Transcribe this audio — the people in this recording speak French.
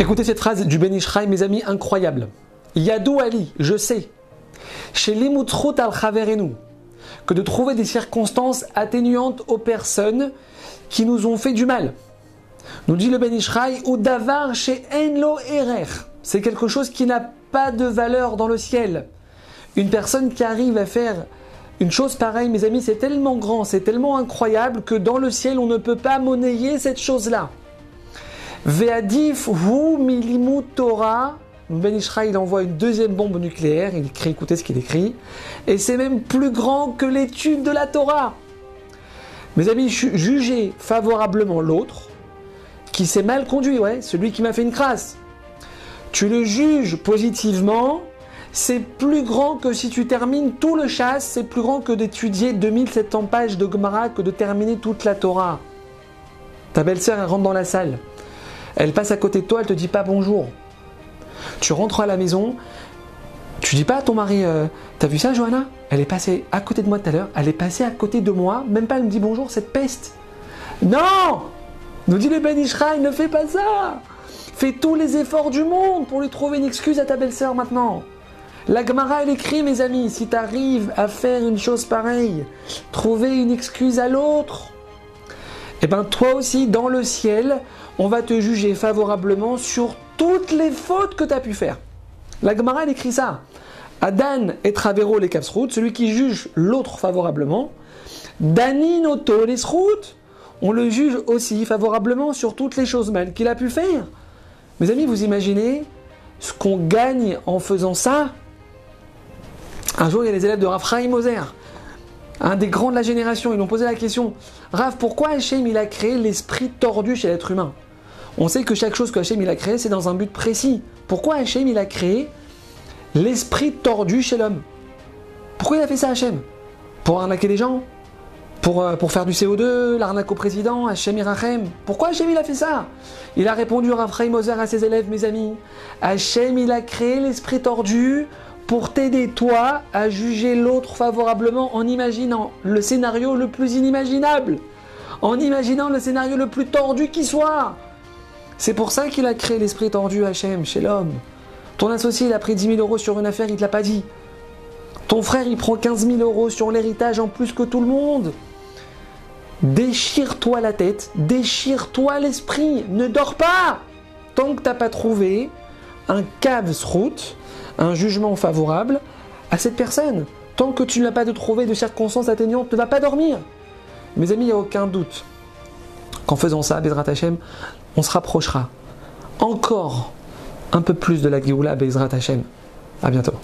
Écoutez cette phrase du Ben Ishraï, mes amis, incroyable. Yadou Ali, je sais, chez Limutrut al Chaverenu, que de trouver des circonstances atténuantes aux personnes qui nous ont fait du mal. Nous dit le Ben Ishraï, ou davar chez Enlo Erer. C'est quelque chose qui n'a pas de valeur dans le ciel. Une personne qui arrive à faire une chose pareille, mes amis, c'est tellement grand, c'est tellement incroyable que dans le ciel, on ne peut pas monnayer cette chose-là. Ve'adif hu milimu Torah. Ben Ishraï, il envoie une deuxième bombe nucléaire. Il écrit, écoutez ce qu'il écrit. Et c'est même plus grand que l'étude de la Torah. Mes amis, jugez favorablement l'autre qui s'est mal conduit, ouais, celui qui m'a fait une crasse. Tu le juges positivement, c'est plus grand que si tu termines tout le chasse, c'est plus grand que d'étudier 2700 pages de Gemara, que de terminer toute la Torah. Ta belle-sœur, elle rentre dans la salle. Elle passe à côté de toi, elle te dit pas bonjour. Tu rentres à la maison, tu dis pas à ton mari, euh, t'as vu ça, Johanna? Elle est passée à côté de moi tout à l'heure, elle est passée à côté de moi, même pas elle me dit bonjour, cette peste. Non Nous dit le Ben Ishraï, ne fais pas ça Fais tous les efforts du monde pour lui trouver une excuse à ta belle-sœur maintenant. La Gemara, elle écrit, mes amis, si tu arrives à faire une chose pareille, trouver une excuse à l'autre, eh bien toi aussi, dans le ciel, on va te juger favorablement sur toutes les fautes que tu as pu faire. La Gemara, écrit ça. Adan et Travero les capsroutes, celui qui juge l'autre favorablement. Daninoto les routes, on le juge aussi favorablement sur toutes les choses mal qu'il a pu faire. Mes amis, vous imaginez ce qu'on gagne en faisant ça? Un jour, il y a les élèves de Raphaël Moser un des grands de la génération, ils ont posé la question Rav, pourquoi Hachem il a créé l'esprit tordu chez l'être humain? On sait que chaque chose que Hachem il a créé, c'est dans un but précis. Pourquoi Hachem il a créé l'esprit tordu chez l'homme? Pourquoi il a fait ça Hachem? Pour arnaquer les gens? Pour, euh, pour faire du CO2, l'arnaque au président, Hachem Irachem. Pourquoi Hachem il a fait ça? Il a répondu Rav Moser à ses élèves, mes amis. Hachem il a créé l'esprit tordu pour t'aider toi à juger l'autre favorablement en imaginant le scénario le plus inimaginable, en imaginant le scénario le plus tordu qui soit. C'est pour ça qu'il a créé l'esprit tordu Hachem chez l'homme. Ton associé, il a pris 10 000 euros sur une affaire, il ne te l'a pas dit. Ton frère, il prend 15 000 euros sur l'héritage en plus que tout le monde. Déchire-toi la tête, déchire-toi l'esprit, ne dors pas tant que tu n'as pas trouvé un route un jugement favorable à cette personne. Tant que tu n'as pas de trouver de circonstances atteignantes, ne va pas dormir. Mes amis, il n'y a aucun doute qu'en faisant ça, Bezrat Hashem, on se rapprochera encore un peu plus de la Géoula Bezrat Hashem. A bientôt.